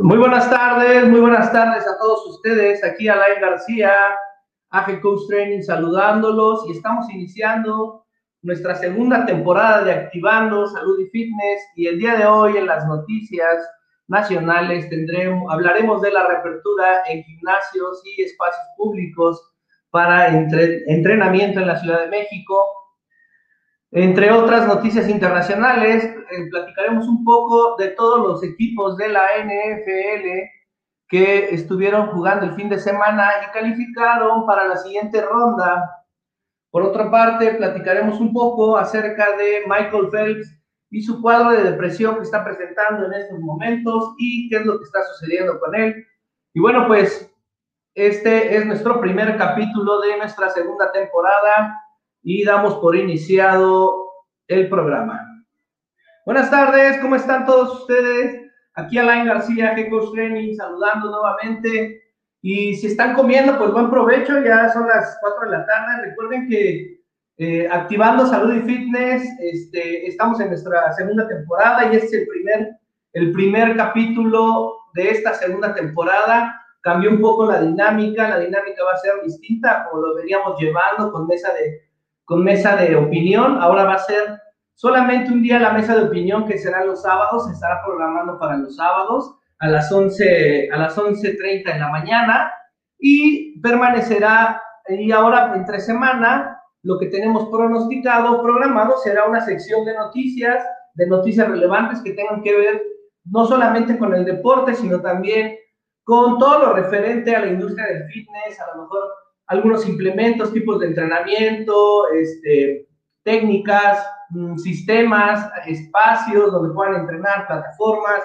Muy buenas tardes, muy buenas tardes a todos ustedes. Aquí Alain García, AG Coach Training, saludándolos y estamos iniciando nuestra segunda temporada de Activando Salud y Fitness y el día de hoy en las noticias nacionales tendremos, hablaremos de la reapertura en gimnasios y espacios públicos para entrenamiento en la Ciudad de México. Entre otras noticias internacionales, eh, platicaremos un poco de todos los equipos de la NFL que estuvieron jugando el fin de semana y calificaron para la siguiente ronda. Por otra parte, platicaremos un poco acerca de Michael Phelps y su cuadro de depresión que está presentando en estos momentos y qué es lo que está sucediendo con él. Y bueno, pues este es nuestro primer capítulo de nuestra segunda temporada y damos por iniciado el programa. Buenas tardes, ¿cómo están todos ustedes? Aquí Alain García, Gecko Training, saludando nuevamente. Y si están comiendo, pues buen provecho, ya son las 4 de la tarde. Recuerden que eh, Activando Salud y Fitness, este, estamos en nuestra segunda temporada y este es el primer, el primer capítulo de esta segunda temporada. Cambió un poco la dinámica, la dinámica va a ser distinta como lo veníamos llevando con mesa de, con mesa de opinión. Ahora va a ser solamente un día la mesa de opinión que será los sábados, se estará programando para los sábados a las 11, a las 11.30 de la mañana y permanecerá, y ahora entre semana, lo que tenemos pronosticado, programado, será una sección de noticias, de noticias relevantes que tengan que ver no solamente con el deporte, sino también con todo lo referente a la industria del fitness, a lo mejor algunos implementos, tipos de entrenamiento, este, técnicas, mm, sistemas, espacios donde puedan entrenar, plataformas,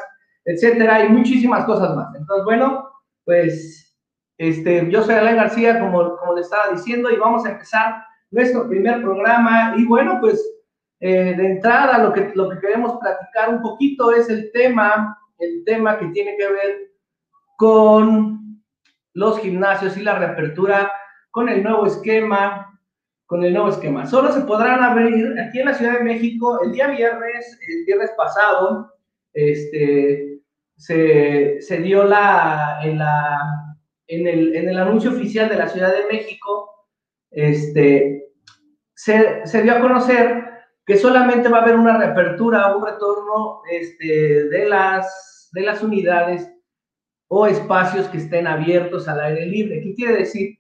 etcétera, y muchísimas cosas más. Entonces, bueno, pues este, yo soy Alain García, como, como le estaba diciendo, y vamos a empezar nuestro primer programa. Y bueno, pues eh, de entrada lo que, lo que queremos platicar un poquito es el tema, el tema que tiene que ver con los gimnasios y la reapertura con el nuevo esquema, con el nuevo esquema. Solo se podrán abrir aquí en la Ciudad de México el día viernes, el viernes pasado, este, se, se dio la en, la, en, el, en el anuncio oficial de la Ciudad de México, este, se, se dio a conocer que solamente va a haber una reapertura, un retorno este, de, las, de las unidades o espacios que estén abiertos al aire libre. ¿Qué quiere decir?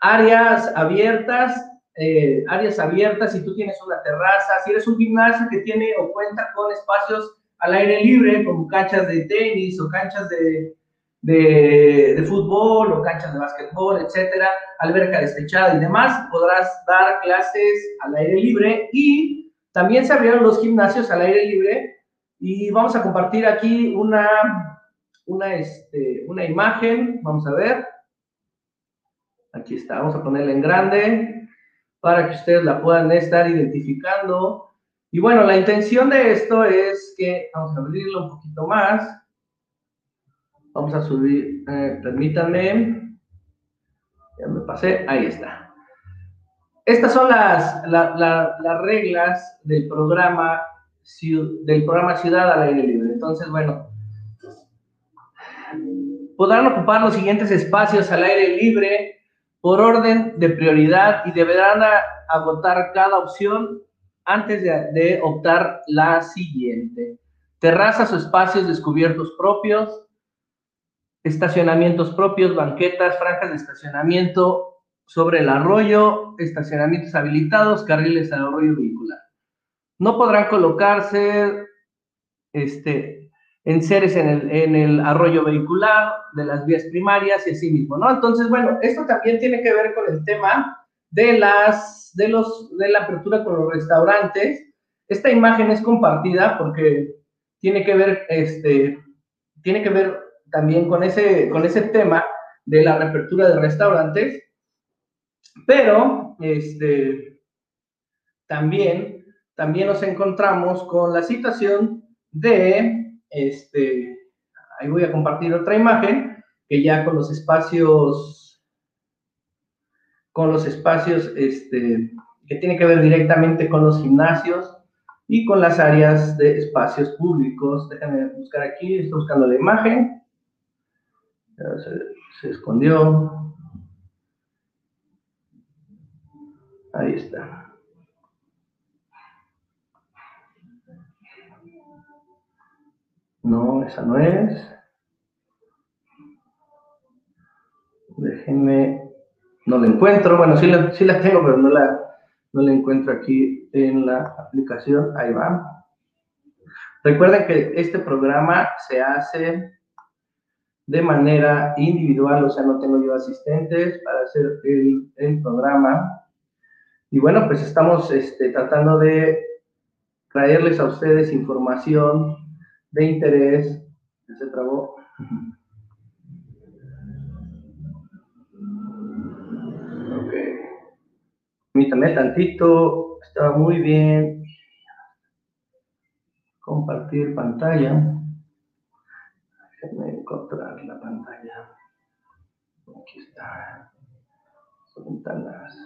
Áreas abiertas, eh, áreas abiertas, si tú tienes una terraza, si eres un gimnasio que tiene o cuenta con espacios al aire libre, como canchas de tenis o canchas de, de, fútbol o canchas de básquetbol, etcétera, alberca despechada y demás, podrás dar clases al aire libre y también se abrieron los gimnasios al aire libre y vamos a compartir aquí una, una, este, una imagen, vamos a ver. Aquí está, vamos a ponerla en grande para que ustedes la puedan estar identificando. Y bueno, la intención de esto es que, vamos a abrirlo un poquito más. Vamos a subir, eh, permítanme. Ya me pasé, ahí está. Estas son las, las reglas del programa, del programa Ciudad al Aire Libre. Entonces, bueno, podrán ocupar los siguientes espacios al aire libre por orden de prioridad y deberán agotar cada opción antes de, optar la siguiente. Terrazas o espacios descubiertos propios, estacionamientos propios, banquetas, franjas de estacionamiento sobre el arroyo, estacionamientos habilitados, carriles al arroyo vehicular. No podrán colocarse este, en seres en el, en el arroyo vehicular, de las vías primarias y así mismo, ¿no? Entonces, bueno, esto también tiene que ver con el tema de las, de los, de la apertura con los restaurantes. Esta imagen es compartida porque tiene que ver, este, tiene que ver también con ese, con ese tema de la reapertura de restaurantes, pero, este, también, también nos encontramos con la situación de este, ahí voy a compartir otra imagen que ya con los espacios, con los espacios este, que tiene que ver directamente con los gimnasios y con las áreas de espacios públicos. Déjenme buscar aquí, estoy buscando la imagen. se escondió. Ahí está. No, esa no es. Déjenme, no la encuentro. Bueno, sí la, sí tengo, pero no la, no la encuentro aquí en la aplicación. Ahí va. Recuerden que este programa se hace de manera individual, o sea, no tengo yo asistentes para hacer el, el programa. Y bueno, pues estamos este, tratando de traerles a ustedes información de interés. Se trabó. Ok. Permítame tantito. Estaba muy bien. Compartir pantalla. Déjenme encontrar la pantalla. Aquí está. Ventanas.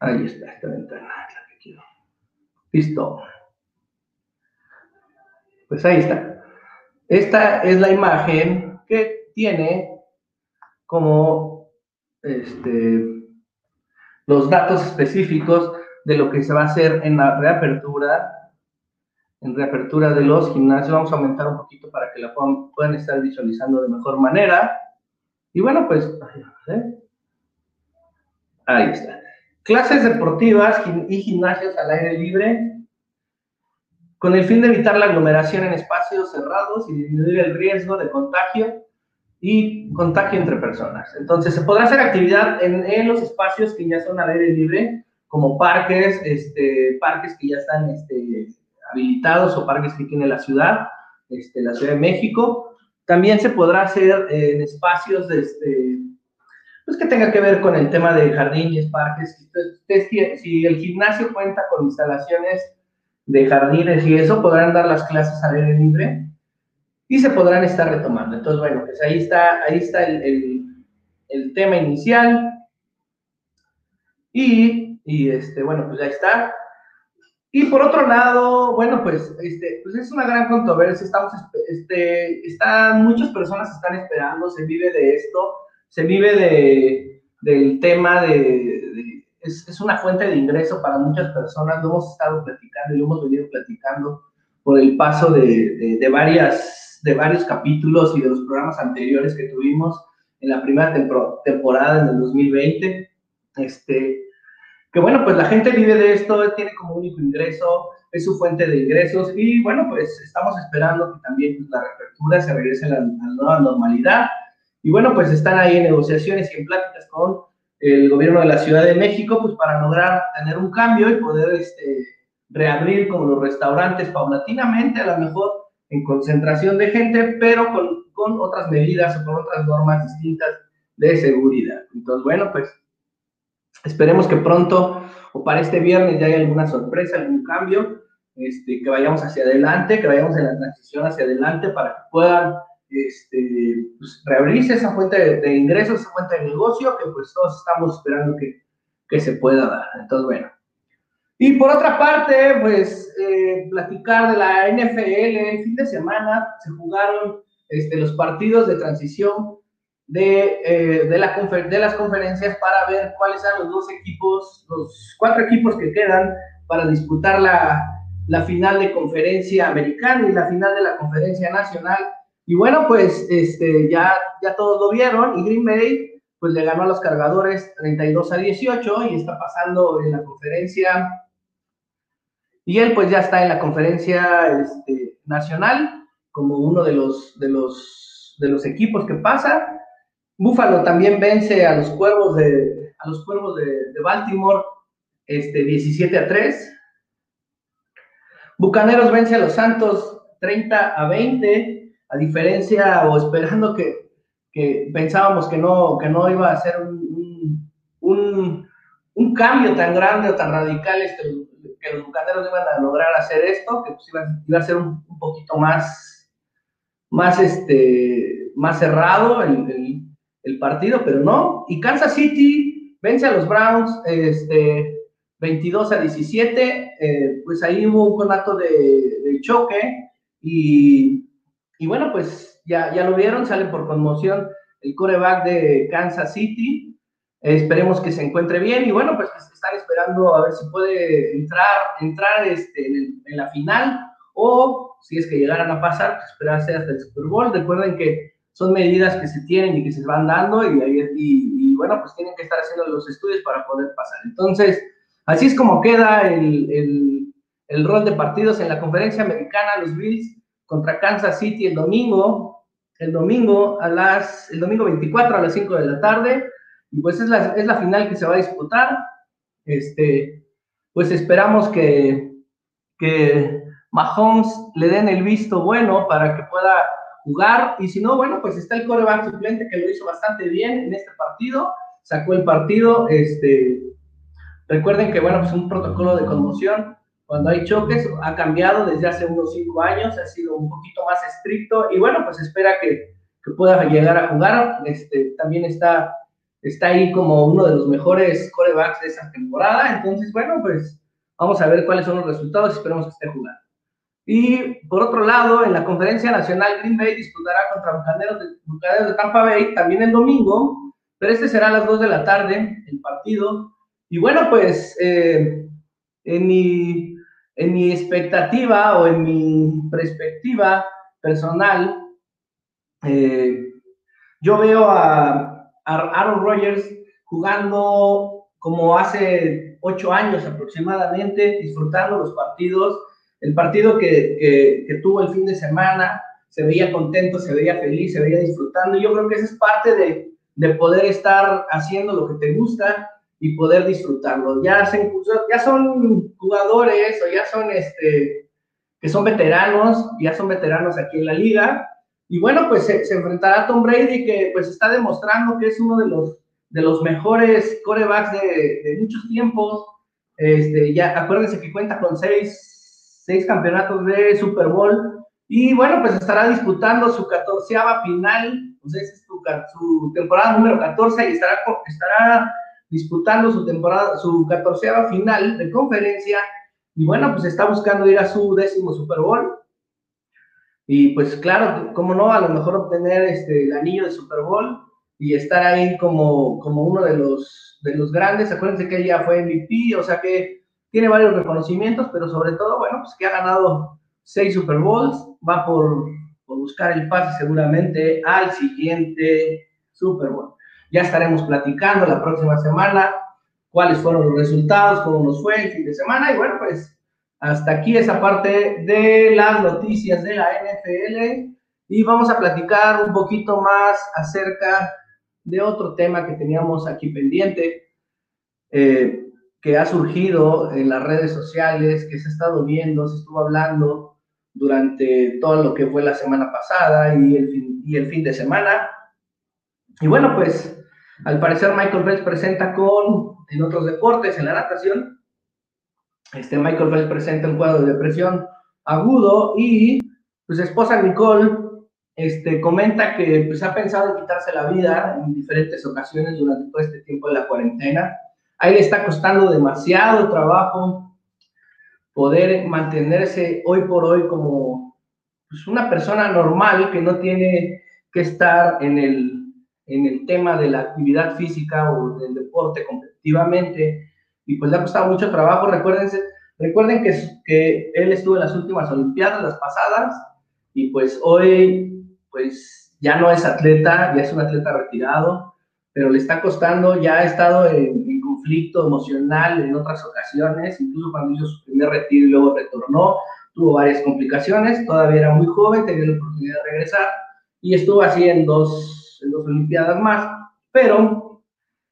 Ahí está esta ventana, es la que quiero. Listo. Pues ahí está. Esta es la imagen que tiene como este, los datos específicos de lo que se va a hacer en la reapertura, en reapertura de los gimnasios. Vamos a aumentar un poquito para que la puedan, puedan estar visualizando de mejor manera. Y bueno, pues ahí está. Clases deportivas y gimnasios al aire libre con el fin de evitar la aglomeración en espacios cerrados y disminuir el riesgo de contagio y contagio entre personas. Entonces, se podrá hacer actividad en, los espacios que ya son al aire libre, como parques, este, parques que ya están este, habilitados o parques que tiene la ciudad, este, la Ciudad de México. También se podrá hacer en espacios de, este, pues que tenga que ver con el tema de jardines, parques. Si el gimnasio cuenta con instalaciones de jardines y eso, podrán dar las clases al aire libre y se podrán estar retomando. Entonces, bueno, pues ahí está, ahí está el, el, tema inicial. Y, y, este, bueno, pues ya está. Y por otro lado, bueno, pues, este, pues es una gran controversia. Estamos, este, están, muchas personas están esperando, se vive de esto se vive de, del tema de, es, es, una fuente de ingreso para muchas personas, lo hemos estado platicando y lo hemos venido platicando por el paso de, de, varias, de varios capítulos y de los programas anteriores que tuvimos en la primera temporada en el 2020. Este, que bueno, pues la gente vive de esto, tiene como único ingreso, es su fuente de ingresos y bueno, pues estamos esperando que también pues, la reapertura se regrese a la, a la nueva normalidad y bueno, pues están ahí en negociaciones y en pláticas con el gobierno de la Ciudad de México, pues para lograr tener un cambio y poder este, reabrir como los restaurantes paulatinamente, a lo mejor en concentración de gente, pero con, con otras medidas o con otras normas distintas de seguridad. Entonces, bueno, pues esperemos que pronto o para este viernes ya haya alguna sorpresa, algún cambio, este, que vayamos hacia adelante, que vayamos en la transición hacia adelante para que puedan este, pues, reabrirse esa fuente de, ingresos, esa fuente de negocio que pues todos estamos esperando que, que se pueda dar. Entonces, bueno. Y por otra parte, pues eh, platicar de la NFL, el fin de semana se jugaron este, los partidos de transición de, eh, de, la de las conferencias para ver cuáles son los dos equipos, los cuatro equipos que quedan para disputar la, la final de conferencia americana y la final de la conferencia nacional y bueno, pues este, ya, ya todos lo vieron y Green Bay pues le ganó a los cargadores 32 a 18 y está pasando en la conferencia. Y él pues ya está en la conferencia este, nacional como uno de los, de, los, de los equipos que pasa. Búfalo también vence a los cuervos de, a los cuervos de, Baltimore este, 17 a 3. Bucaneros vence a los Santos 30 a 20 a diferencia o esperando que, que pensábamos que no, que no iba a ser un, un, un, cambio tan grande o tan radical este, que los bucaneros iban a lograr hacer esto, que pues iba, a ser un, un, poquito más, más, este, más cerrado el, el, el, partido, pero no. Y Kansas City vence a los Browns este, 22 a 17, eh, pues ahí hubo un conato de, de choque Y, y bueno, pues ya, ya lo vieron, sale por conmoción el coreback de Kansas City. esperemos que se encuentre bien y bueno, pues están esperando a ver si puede entrar, entrar este, en, en, la final o si es que llegaran a pasar, pues esperarse hasta el Super Bowl. Recuerden que son medidas que se tienen y que se van dando y, y, y bueno, pues tienen que estar haciendo los estudios para poder pasar. Entonces, así es como queda el, el, el rol de partidos en la conferencia americana, los Bills contra Kansas City el domingo, el domingo a las, el domingo 24 a las 5 de la tarde, y pues es la, es la final que se va a disputar, este, pues esperamos que, que Mahomes le den el visto bueno para que pueda jugar, y si no, bueno, pues está el coreback suplente que lo hizo bastante bien en este partido, sacó el partido, este, recuerden que, bueno, pues un protocolo de conmoción, cuando hay choques, ha cambiado desde hace unos cinco años, ha sido un poquito más estricto y bueno, pues espera que, que pueda llegar a jugar. Este, también está, está ahí como uno de los mejores corebacks de esa temporada. Entonces, bueno, pues vamos a ver cuáles son los resultados esperemos que esté jugando. Y por otro lado, en la conferencia nacional, Green Bay disputará contra Bucaneros de, Bucaneros de Tampa Bay también el domingo, pero este será a las 2 de la tarde, el partido. Y bueno, pues eh, en mi en mi expectativa o en mi perspectiva personal, eh, yo veo a, Aaron Rodgers jugando como hace ocho años aproximadamente, disfrutando los partidos. El partido que, tuvo el fin de semana, se veía contento, se veía feliz, se veía disfrutando. Yo creo que esa es parte de, de poder estar haciendo lo que te gusta y poder disfrutarlo. Ya, se, ya son jugadores o ya son este, que son veteranos, ya son veteranos aquí en la liga. Y bueno, pues se, enfrentará a Tom Brady, que pues está demostrando que es uno de los, de los mejores corebacks de, de muchos tiempos. Este, ya acuérdense que cuenta con seis, seis campeonatos de Super Bowl. Y bueno, pues estará disputando su catorceava final, pues es su, su temporada número 14 y estará, estará disputando su temporada, su catorceava final de conferencia, y bueno, pues está buscando ir a su décimo Super Bowl. Y pues claro, cómo no, a lo mejor obtener este, el anillo de Super Bowl y estar ahí como, como uno de los, de los grandes. Acuérdense que ella fue MVP, o sea que tiene varios reconocimientos, pero sobre todo, bueno, pues que ha ganado seis Super Bowls, va por, por buscar el pase seguramente al siguiente Super Bowl. Ya estaremos platicando la próxima semana cuáles fueron los resultados, cómo nos fue el fin de semana. Y bueno, pues hasta aquí esa parte de las noticias de la NFL. Y vamos a platicar un poquito más acerca de otro tema que teníamos aquí pendiente, eh, que ha surgido en las redes sociales, que se ha estado viendo, se estuvo hablando durante todo lo que fue la semana pasada y el fin, y el fin de semana. Y bueno, pues al parecer Michael Phelps presenta con, en otros deportes, en la natación, este Michael Phelps presenta un cuadro de depresión agudo y pues, esposa Nicole este, comenta que pues, ha pensado en quitarse la vida en diferentes ocasiones durante todo este tiempo de la cuarentena. A él le está costando demasiado trabajo poder mantenerse hoy por hoy como pues, una persona normal que no tiene que estar en el en el tema de la actividad física o del deporte competitivamente, y pues le ha costado mucho trabajo. Recuerden, recuerden que, que él estuvo en las últimas Olimpiadas, las pasadas, y pues hoy, pues ya no es atleta, ya es un atleta retirado, pero le está costando, ya ha estado en, en conflicto emocional en otras ocasiones, incluso cuando hizo su primer retiro y luego retornó, tuvo varias complicaciones, todavía era muy joven, tenía la oportunidad de regresar, y estuvo así en en dos Olimpiadas más, pero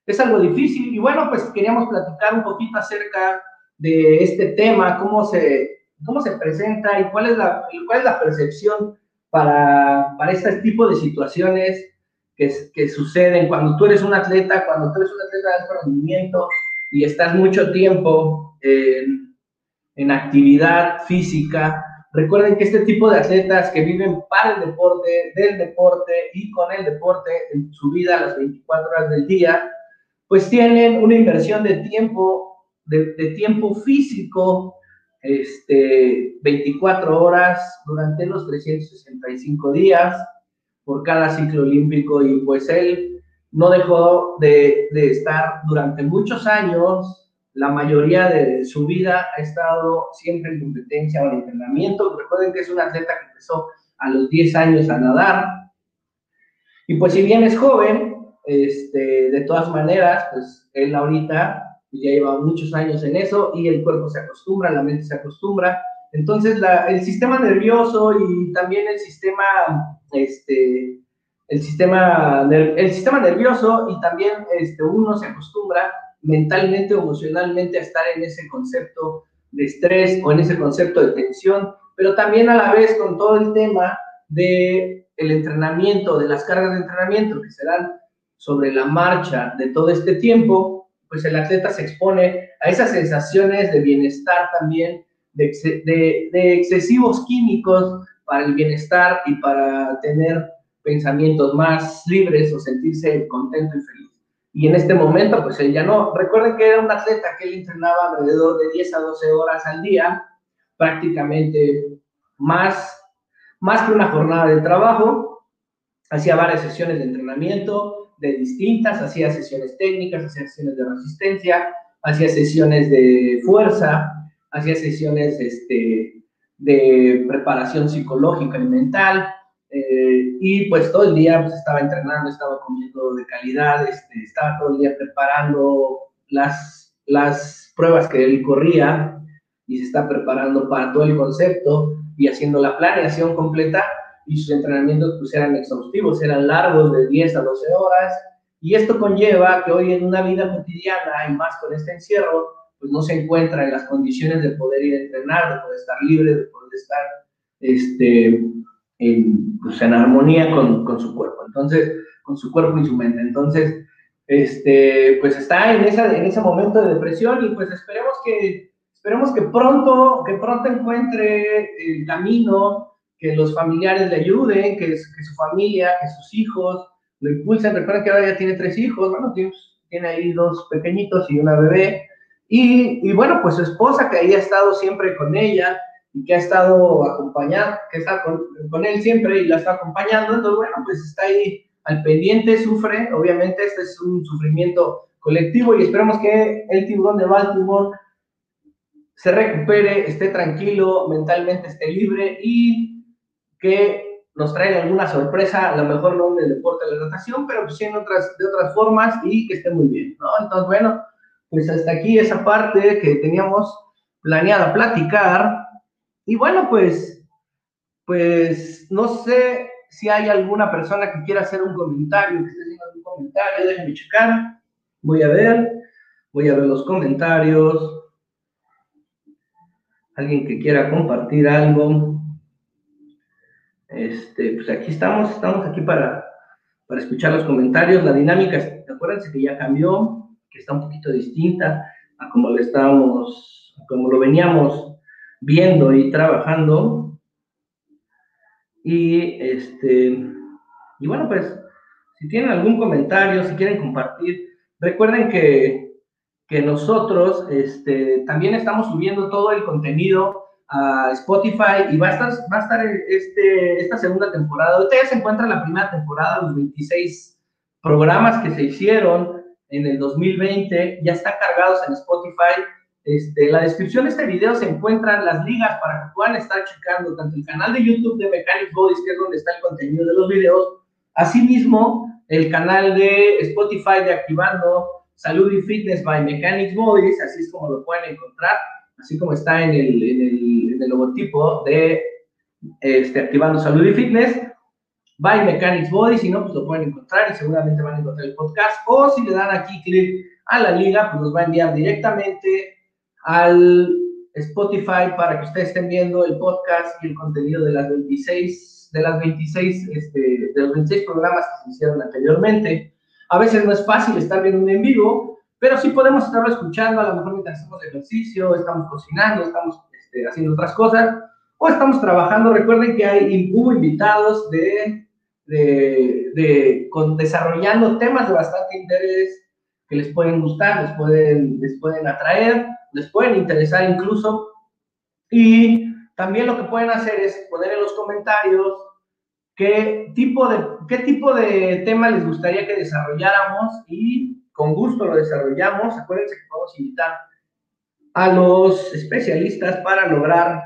es algo difícil. Y bueno, pues queríamos platicar un poquito acerca de este tema, cómo se, cómo se presenta y cuál es la, cuál es la percepción para, para este tipo de situaciones que, que suceden cuando tú eres un atleta, cuando tú eres un atleta de alto rendimiento y estás mucho tiempo en, en actividad física, Recuerden que este tipo de atletas que viven para el deporte, del deporte y con el deporte en su vida las 24 horas del día, pues tienen una inversión de tiempo, de, tiempo físico este, 24 horas durante los 365 días por cada ciclo olímpico. Y pues él no dejó de, de estar durante muchos años la mayoría de su vida ha estado siempre en competencia o en entrenamiento. Recuerden que es un atleta que empezó a los 10 años a nadar. Y pues si bien es joven, este, de todas maneras, pues él ahorita ya lleva muchos años en eso y el cuerpo se acostumbra, la mente se acostumbra. Entonces el sistema nervioso y también el sistema, este, el sistema, el sistema nervioso y también este, uno se acostumbra mentalmente o emocionalmente a estar en ese concepto de estrés o en ese concepto de tensión, pero también a la vez con todo el tema de el entrenamiento, de las cargas de entrenamiento que serán sobre la marcha de todo este tiempo, pues el atleta se expone a esas sensaciones de bienestar también, de, de, excesivos químicos para el bienestar y para tener pensamientos más libres o sentirse contento y feliz. Y en este momento, pues él ya no. Recuerden que era un atleta que él entrenaba alrededor de 10 a 12 horas al día, prácticamente más, más que una jornada de trabajo. Hacía varias sesiones de entrenamiento de distintas, hacía sesiones técnicas, hacía sesiones de resistencia, hacía sesiones de fuerza, hacía sesiones este, de preparación psicológica y mental, eh, y pues todo el día pues, estaba entrenando, estaba comiendo de calidad, este, estaba todo el día preparando las, las pruebas que él corría y se está preparando para todo el concepto y haciendo la planeación completa. Y sus entrenamientos pues eran exhaustivos, eran largos de 10 a 12 horas. Y esto conlleva que hoy en una vida cotidiana y más con este encierro pues no se encuentra en las condiciones de poder ir a entrenar, de poder estar libre, de poder estar este, en, pues, en armonía con, con, su cuerpo, entonces, con su cuerpo y su mente. Entonces, este, pues está en, esa, en ese momento de depresión y pues esperemos que, esperemos que pronto, que pronto encuentre el camino, que los familiares le ayuden, que, que su familia, que sus hijos lo impulsen. Recuerden que ahora ya tiene tres hijos, bueno, tiene, tiene ahí dos pequeñitos y una bebé. Y, y, bueno, pues su esposa que ahí ha estado siempre con ella, y que ha estado acompañando, que está con, con, él siempre y la está acompañando, entonces bueno, pues está ahí al pendiente, sufre, obviamente este es un sufrimiento colectivo y esperamos que el tiburón de Baltimore se recupere, esté tranquilo, mentalmente esté libre y que nos traiga alguna sorpresa, a lo mejor no en el deporte de la natación, pero pues sí en otras, de otras formas y que esté muy bien, ¿no? Entonces, bueno, pues hasta aquí esa parte que teníamos planeada platicar. Y bueno, pues, pues no sé si hay alguna persona que quiera hacer un comentario, que esté haciendo algún comentario, déjenme checar. Voy a ver, voy a ver los comentarios. Alguien que quiera compartir algo. Este, pues aquí estamos, estamos aquí para, para escuchar los comentarios. La dinámica, acuérdense que ya cambió, que está un poquito distinta a como lo estábamos, como lo veníamos viendo y trabajando. Y este, y bueno, pues, si tienen algún comentario, si quieren compartir, recuerden que, que nosotros este, también estamos subiendo todo el contenido a Spotify y va a estar, va a estar este, esta segunda temporada. Ustedes se encuentran la primera temporada, los 26 programas que se hicieron en el 2020, ya están cargados en Spotify este, en la descripción de este video se encuentran las ligas para que puedan estar checando tanto el canal de YouTube de Mechanic Bodies, que es donde está el contenido de los videos, asimismo el canal de Spotify de Activando Salud y Fitness by Mechanics Bodies, así es como lo pueden encontrar, así como está en el, en el logotipo de este, Activando Salud y Fitness by Mechanics Bodies, si no, pues lo pueden encontrar y seguramente van a encontrar el podcast, o si le dan aquí clic a la liga, pues los va a enviar directamente al Spotify para que ustedes estén viendo el podcast y el contenido de las 26, de las 26, este, de los 26 programas que se hicieron anteriormente. A veces no es fácil estar viendo un en vivo, pero sí podemos estarlo escuchando, a lo mejor mientras hacemos ejercicio, estamos cocinando, estamos este, haciendo otras cosas, o estamos trabajando. Recuerden que hay, hubo invitados de, de, de con, desarrollando temas de bastante interés que les pueden gustar, les pueden, les pueden atraer les pueden interesar incluso. Y también lo que pueden hacer es poner en los comentarios qué tipo de, qué tipo de tema les gustaría que desarrolláramos y con gusto lo desarrollamos. Acuérdense que podemos invitar a los especialistas para lograr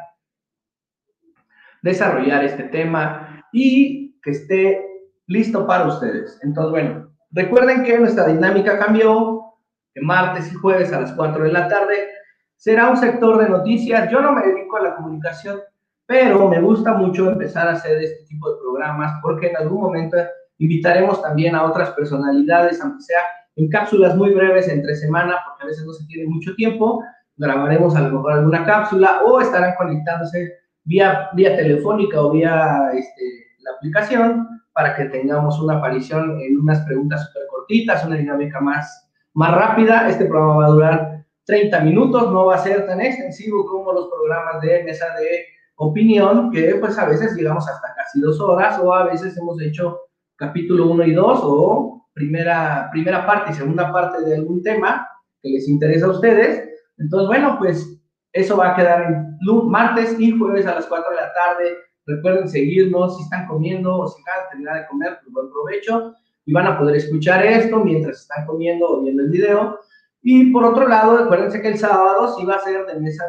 desarrollar este tema y que esté listo para ustedes. Entonces, bueno, recuerden que nuestra dinámica cambió, que martes y jueves a las 4 de la tarde será un sector de noticias. Yo no me dedico a la comunicación, pero me gusta mucho empezar a hacer este tipo de programas porque en algún momento invitaremos también a otras personalidades, aunque sea en cápsulas muy breves entre semana, porque a veces no se tiene mucho tiempo. Grabaremos a lo mejor alguna cápsula o estarán conectándose vía, vía telefónica o vía este, la aplicación para que tengamos una aparición en unas preguntas súper cortitas, una dinámica más, más rápida. Este programa va a durar 30 minutos, no va a ser tan extensivo como los programas de mesa de opinión, que pues a veces llegamos hasta casi dos horas o a veces hemos hecho capítulo 1 y 2 o primera, primera parte y segunda parte de algún tema que les interesa a ustedes. Entonces, bueno, pues eso va a quedar en martes y jueves a las 4 de la tarde. Recuerden seguirnos si están comiendo o si acaban de terminar de comer, pues buen provecho y van a poder escuchar esto mientras están comiendo o viendo el video. Y por otro lado, acuérdense que el sábado sí va a ser de mesa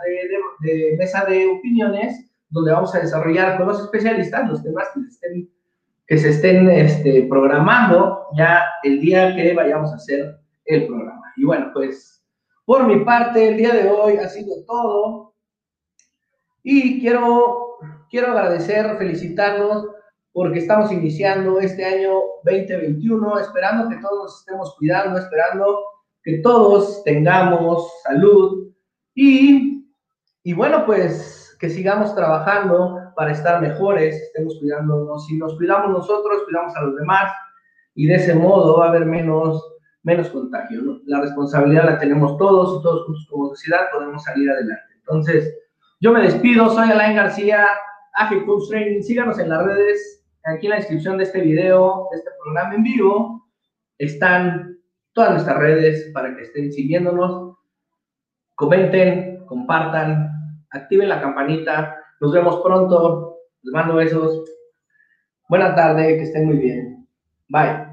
de, mesa de opiniones, donde vamos a desarrollar con los especialistas los temas que se estén, que se estén este, programando ya el día que vayamos a hacer el programa. Y bueno, pues por mi parte, el día de hoy ha sido todo. Y quiero, quiero agradecer, felicitarnos, porque estamos iniciando este año 2021, esperando que todos nos estemos cuidando, esperando que todos tengamos salud y, y bueno, pues que sigamos trabajando para estar mejores, estemos cuidándonos. Si nos cuidamos nosotros, cuidamos a los demás y de ese modo va a haber menos, menos contagio. La responsabilidad la tenemos todos y todos juntos como sociedad podemos salir adelante. Entonces, yo me despido, soy Alain García, AG Coach Training. Síganos en las redes, aquí en la descripción de este video, de este programa en vivo, están todas nuestras redes para que estén siguiéndonos. Comenten, compartan, activen la campanita. Nos vemos pronto. Les mando besos. Buenas tardes, que estén muy bien. Bye.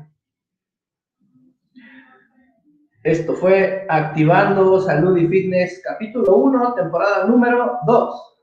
Esto fue Activando Salud y Fitness, capítulo 1, temporada número 2.